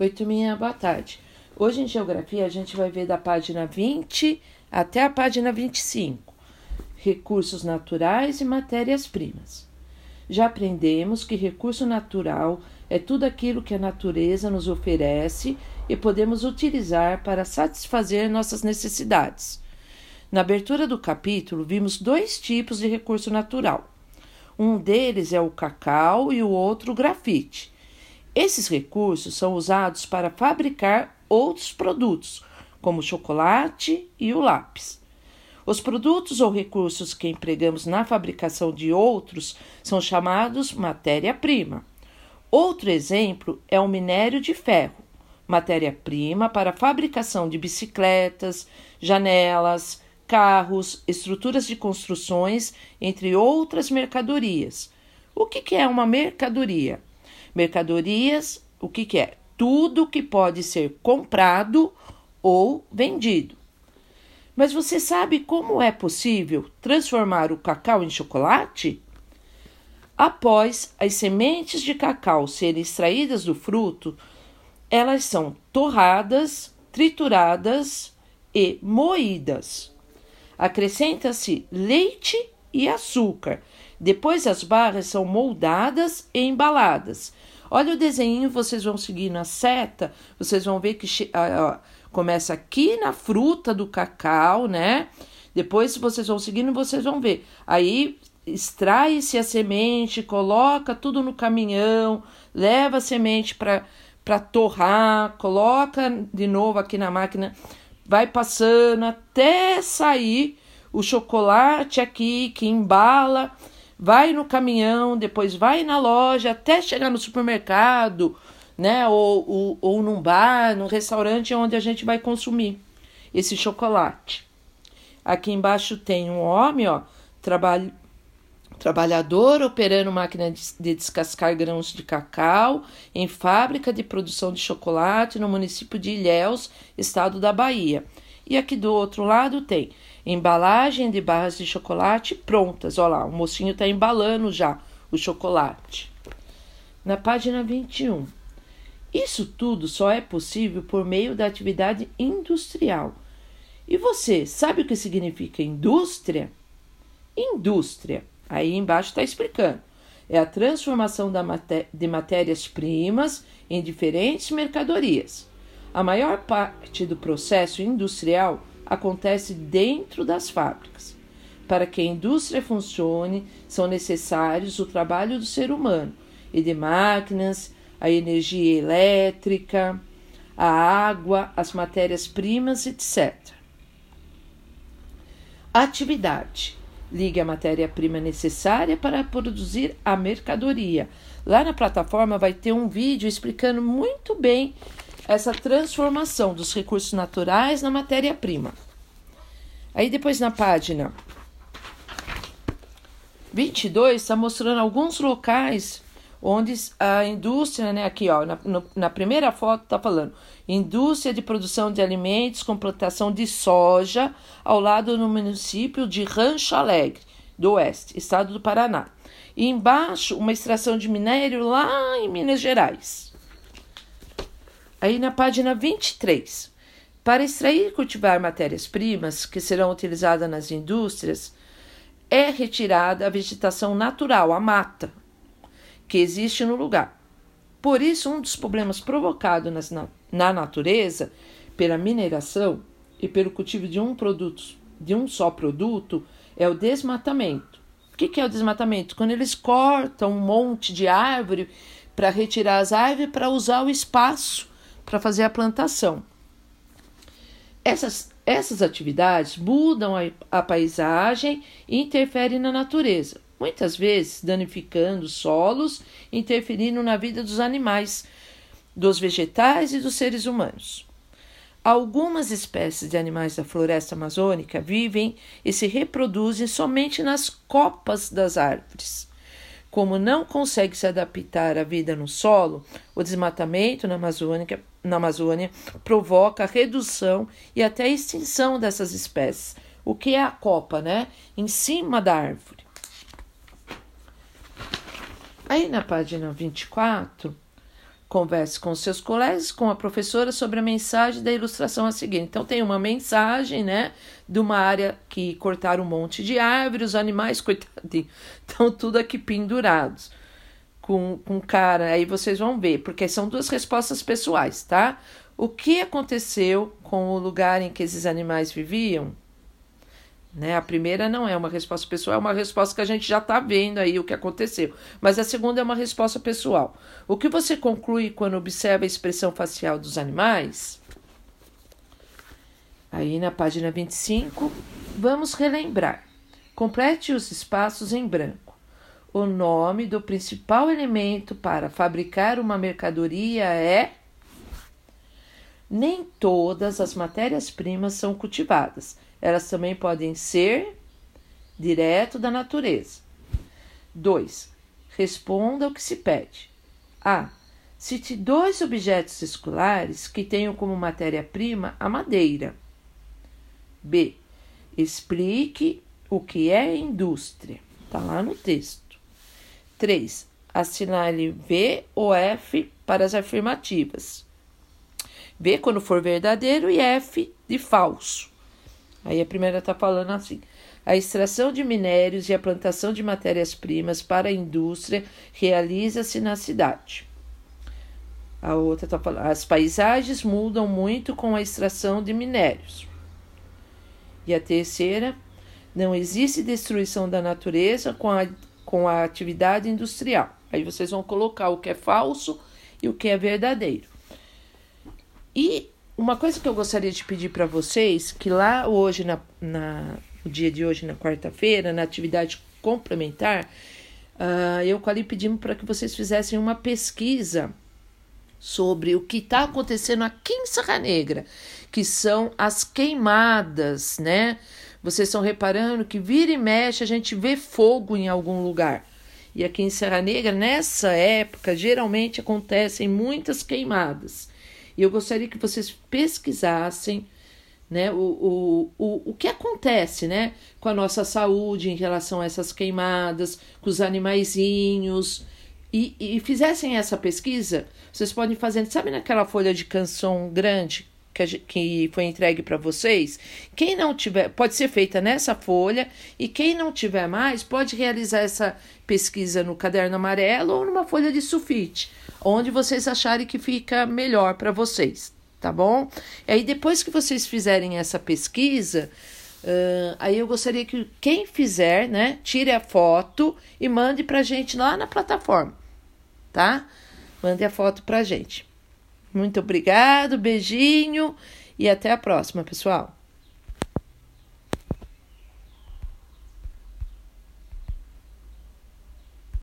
Oi, turminha, boa tarde. Hoje em Geografia a gente vai ver da página 20 até a página 25. Recursos naturais e matérias-primas. Já aprendemos que recurso natural é tudo aquilo que a natureza nos oferece e podemos utilizar para satisfazer nossas necessidades. Na abertura do capítulo, vimos dois tipos de recurso natural. Um deles é o cacau e o outro o grafite. Esses recursos são usados para fabricar outros produtos, como o chocolate e o lápis. Os produtos ou recursos que empregamos na fabricação de outros são chamados matéria-prima. Outro exemplo é o minério de ferro, matéria-prima para a fabricação de bicicletas, janelas, carros, estruturas de construções, entre outras mercadorias. O que é uma mercadoria? Mercadorias, o que, que é? Tudo que pode ser comprado ou vendido. Mas você sabe como é possível transformar o cacau em chocolate? Após as sementes de cacau serem extraídas do fruto, elas são torradas, trituradas e moídas. Acrescenta-se leite e açúcar depois as barras são moldadas e embaladas. Olha o desenho, vocês vão seguir na seta, vocês vão ver que ah, começa aqui na fruta do cacau, né? Depois, se vocês vão seguindo, vocês vão ver. Aí extrai-se a semente, coloca tudo no caminhão, leva a semente para torrar, coloca de novo aqui na máquina, vai passando até sair o chocolate aqui que embala vai no caminhão, depois vai na loja, até chegar no supermercado, né? Ou, ou, ou num bar, num restaurante onde a gente vai consumir esse chocolate. Aqui embaixo tem um homem, ó, trabalho, trabalhador operando máquina de descascar grãos de cacau em fábrica de produção de chocolate no município de Ilhéus, estado da Bahia. E aqui do outro lado tem embalagem de barras de chocolate prontas. Olha lá, o mocinho está embalando já o chocolate. Na página 21. Isso tudo só é possível por meio da atividade industrial. E você sabe o que significa indústria? Indústria, aí embaixo está explicando, é a transformação maté de matérias-primas em diferentes mercadorias. A maior parte do processo industrial acontece dentro das fábricas. Para que a indústria funcione, são necessários o trabalho do ser humano e de máquinas, a energia elétrica, a água, as matérias-primas, etc. Atividade. Ligue a matéria-prima necessária para produzir a mercadoria. Lá na plataforma vai ter um vídeo explicando muito bem essa transformação dos recursos naturais na matéria-prima. Aí depois na página 22 está mostrando alguns locais onde a indústria, né, aqui ó, na, no, na primeira foto está falando indústria de produção de alimentos com plantação de soja ao lado no município de Rancho Alegre do Oeste, estado do Paraná. E embaixo uma extração de minério lá em Minas Gerais. Aí na página 23, para extrair e cultivar matérias-primas que serão utilizadas nas indústrias, é retirada a vegetação natural, a mata, que existe no lugar. Por isso, um dos problemas provocados na, na natureza pela mineração e pelo cultivo de um produto, de um só produto, é o desmatamento. O que é o desmatamento? Quando eles cortam um monte de árvore para retirar as árvores para usar o espaço para fazer a plantação. Essas, essas atividades mudam a, a paisagem e interferem na natureza, muitas vezes danificando solos, interferindo na vida dos animais, dos vegetais e dos seres humanos. Algumas espécies de animais da floresta amazônica vivem e se reproduzem somente nas copas das árvores. Como não consegue se adaptar à vida no solo, o desmatamento na Amazônia, na Amazônia provoca a redução e até a extinção dessas espécies. O que é a copa, né? Em cima da árvore. Aí na página 24, Converse com seus colegas, com a professora sobre a mensagem da ilustração a seguir. Então, tem uma mensagem, né, de uma área que cortaram um monte de árvores, os animais, coitadinhos, estão tudo aqui pendurados com, com cara. Aí vocês vão ver, porque são duas respostas pessoais, tá? O que aconteceu com o lugar em que esses animais viviam? Né? A primeira não é uma resposta pessoal, é uma resposta que a gente já está vendo aí o que aconteceu. Mas a segunda é uma resposta pessoal. O que você conclui quando observa a expressão facial dos animais? Aí na página 25, vamos relembrar. Complete os espaços em branco. O nome do principal elemento para fabricar uma mercadoria é. Nem todas as matérias-primas são cultivadas elas também podem ser direto da natureza. 2. Responda ao que se pede. A. Cite dois objetos escolares que tenham como matéria-prima a madeira. B. Explique o que é indústria. Está lá no texto. 3. Assinale V ou F para as afirmativas. V quando for verdadeiro e F de falso. Aí a primeira está falando assim: a extração de minérios e a plantação de matérias-primas para a indústria realiza-se na cidade. A outra está falando: as paisagens mudam muito com a extração de minérios. E a terceira: não existe destruição da natureza com a, com a atividade industrial. Aí vocês vão colocar o que é falso e o que é verdadeiro. E uma coisa que eu gostaria de pedir para vocês, que lá hoje, na, na, no dia de hoje, na quarta-feira, na atividade complementar, uh, eu ali pedimos para que vocês fizessem uma pesquisa sobre o que está acontecendo aqui em Serra Negra, que são as queimadas, né? Vocês estão reparando que vira e mexe a gente vê fogo em algum lugar. E aqui em Serra Negra, nessa época, geralmente acontecem muitas queimadas. E eu gostaria que vocês pesquisassem né, o, o, o, o que acontece né, com a nossa saúde em relação a essas queimadas, com os animaizinhos. E, e fizessem essa pesquisa, vocês podem fazer, sabe naquela folha de canção grande que, que foi entregue para vocês? Quem não tiver, pode ser feita nessa folha, e quem não tiver mais, pode realizar essa pesquisa no caderno amarelo ou numa folha de sulfite onde vocês acharem que fica melhor para vocês, tá bom? E aí, depois que vocês fizerem essa pesquisa, uh, aí eu gostaria que quem fizer, né, tire a foto e mande pra gente lá na plataforma, tá? Mande a foto pra gente. Muito obrigado, beijinho e até a próxima, pessoal.